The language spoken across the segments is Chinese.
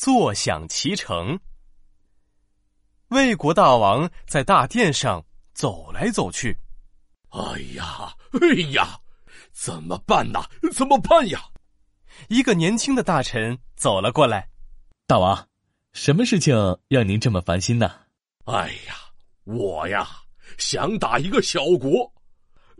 坐享其成。魏国大王在大殿上走来走去。哎呀，哎呀，怎么办呐？怎么办呀？一个年轻的大臣走了过来。大王，什么事情让您这么烦心呢？哎呀，我呀想打一个小国，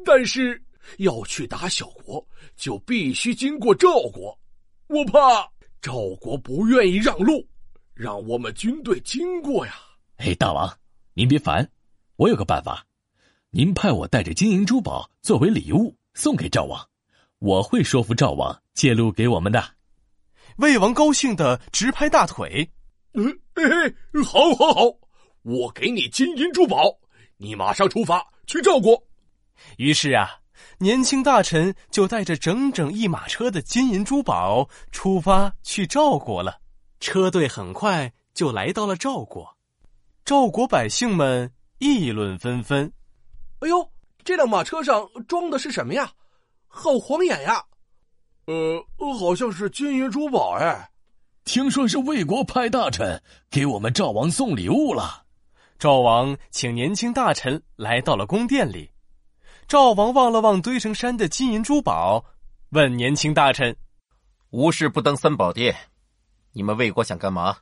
但是要去打小国，就必须经过赵国。我怕赵国不愿意让路，让我们军队经过呀。哎，大王，您别烦，我有个办法，您派我带着金银珠宝作为礼物送给赵王，我会说服赵王借路给我们的。魏王高兴的直拍大腿，嗯，嘿，好，好，好，我给你金银珠宝，你马上出发去赵国。于是啊，年轻大臣就带着整整一马车的金银珠宝出发去赵国了。车队很快就来到了赵国。赵国百姓们议论纷纷：“哎呦，这辆马车上装的是什么呀？好晃眼呀！呃，好像是金银珠宝哎。听说是魏国派大臣给我们赵王送礼物了。”赵王请年轻大臣来到了宫殿里。赵王望了望堆成山的金银珠宝，问年轻大臣：“无事不登三宝殿，你们魏国想干嘛？”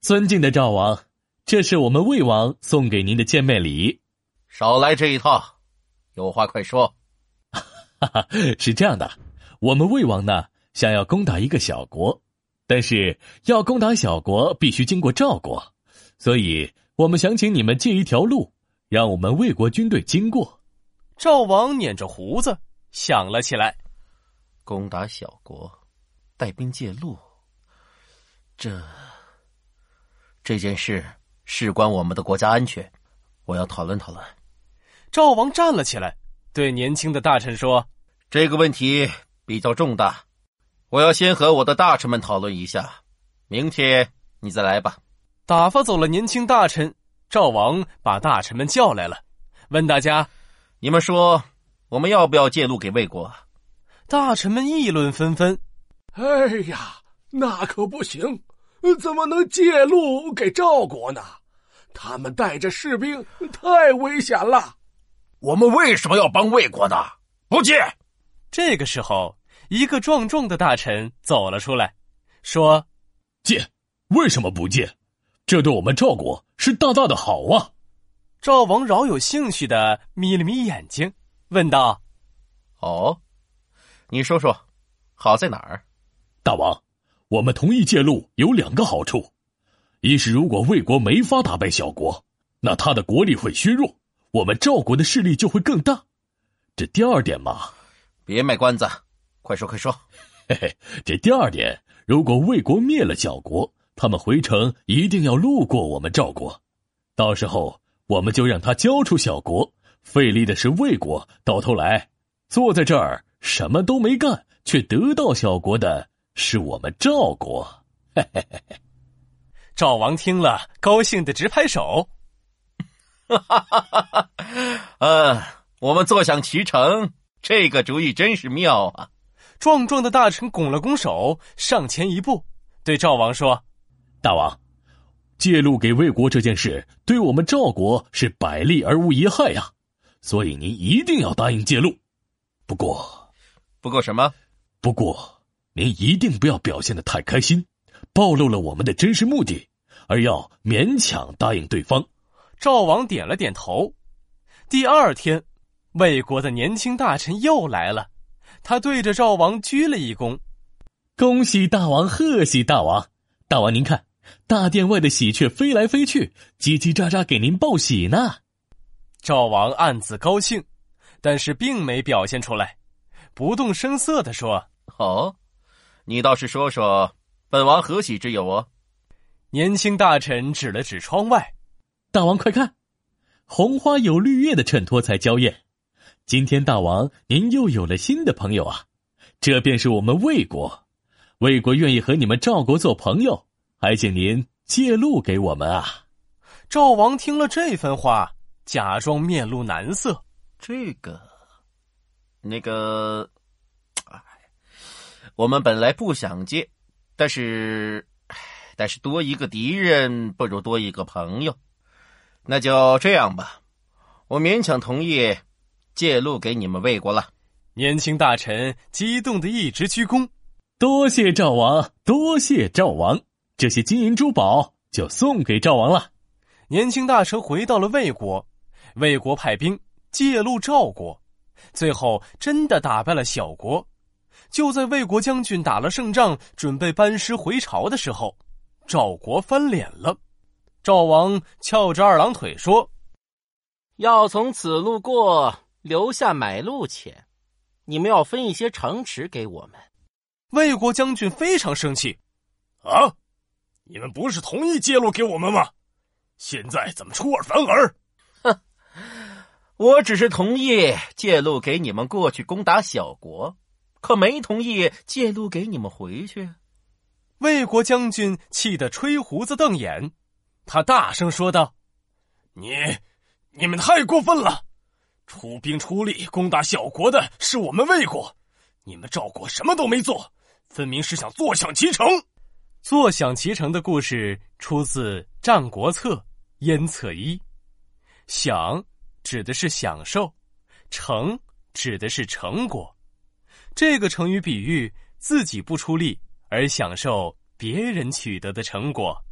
尊敬的赵王。这是我们魏王送给您的见面礼，少来这一套，有话快说。哈哈，是这样的，我们魏王呢想要攻打一个小国，但是要攻打小国必须经过赵国，所以我们想请你们借一条路，让我们魏国军队经过。赵王捻着胡子想了起来，攻打小国，带兵借路，这这件事。事关我们的国家安全，我要讨论讨论。赵王站了起来，对年轻的大臣说：“这个问题比较重大，我要先和我的大臣们讨论一下。明天你再来吧。”打发走了年轻大臣，赵王把大臣们叫来了，问大家：“你们说，我们要不要借路给魏国？”大臣们议论纷纷：“哎呀，那可不行！怎么能借路给赵国呢？”他们带着士兵太危险了，我们为什么要帮魏国呢？不借。这个时候，一个壮壮的大臣走了出来，说：“借？为什么不借？这对我们赵国是大大的好啊！”赵王饶有兴趣的眯了眯眼睛，问道：“哦，你说说，好在哪儿？”大王，我们同意借路有两个好处。一是，如果魏国没法打败小国，那他的国力会削弱，我们赵国的势力就会更大。这第二点嘛，别卖关子，快说快说。嘿嘿，这第二点，如果魏国灭了小国，他们回城一定要路过我们赵国，到时候我们就让他交出小国，费力的是魏国，到头来坐在这儿什么都没干，却得到小国的是我们赵国。嘿嘿嘿嘿。赵王听了，高兴的直拍手。哈哈哈哈哈！嗯，我们坐享其成，这个主意真是妙啊！壮壮的大臣拱了拱手，上前一步，对赵王说：“大王，借路给魏国这件事，对我们赵国是百利而无一害呀，所以您一定要答应借路。不过，不过什么？不过您一定不要表现的太开心。”暴露了我们的真实目的，而要勉强答应对方。赵王点了点头。第二天，魏国的年轻大臣又来了，他对着赵王鞠了一躬：“恭喜大王，贺喜大王！大王您看，大殿外的喜鹊飞来飞去，叽叽喳喳给您报喜呢。”赵王暗自高兴，但是并没表现出来，不动声色的说：“哦，你倒是说说。”本王何喜之有哦？年轻大臣指了指窗外，大王快看，红花有绿叶的衬托才娇艳。今天大王您又有了新的朋友啊，这便是我们魏国。魏国愿意和你们赵国做朋友，还请您借路给我们啊。赵王听了这番话，假装面露难色。这个，那个，哎，我们本来不想借。但是，但是多一个敌人不如多一个朋友。那就这样吧，我勉强同意借路给你们魏国了。年轻大臣激动的一直鞠躬，多谢赵王，多谢赵王，这些金银珠宝就送给赵王了。年轻大臣回到了魏国，魏国派兵借路赵国，最后真的打败了小国。就在魏国将军打了胜仗，准备班师回朝的时候，赵国翻脸了。赵王翘着二郎腿说：“要从此路过，留下买路钱。你们要分一些城池给我们。”魏国将军非常生气：“啊，你们不是同意借路给我们吗？现在怎么出尔反尔？”“哼，我只是同意借路给你们过去攻打小国。”可没同意借路给你们回去。魏国将军气得吹胡子瞪眼，他大声说道：“你，你们太过分了！出兵出力攻打小国的是我们魏国，你们赵国什么都没做，分明是想坐享其成。”坐享其成的故事出自《战国策·燕策一》，享指的是享受，成指的是成果。这个成语比喻自己不出力而享受别人取得的成果。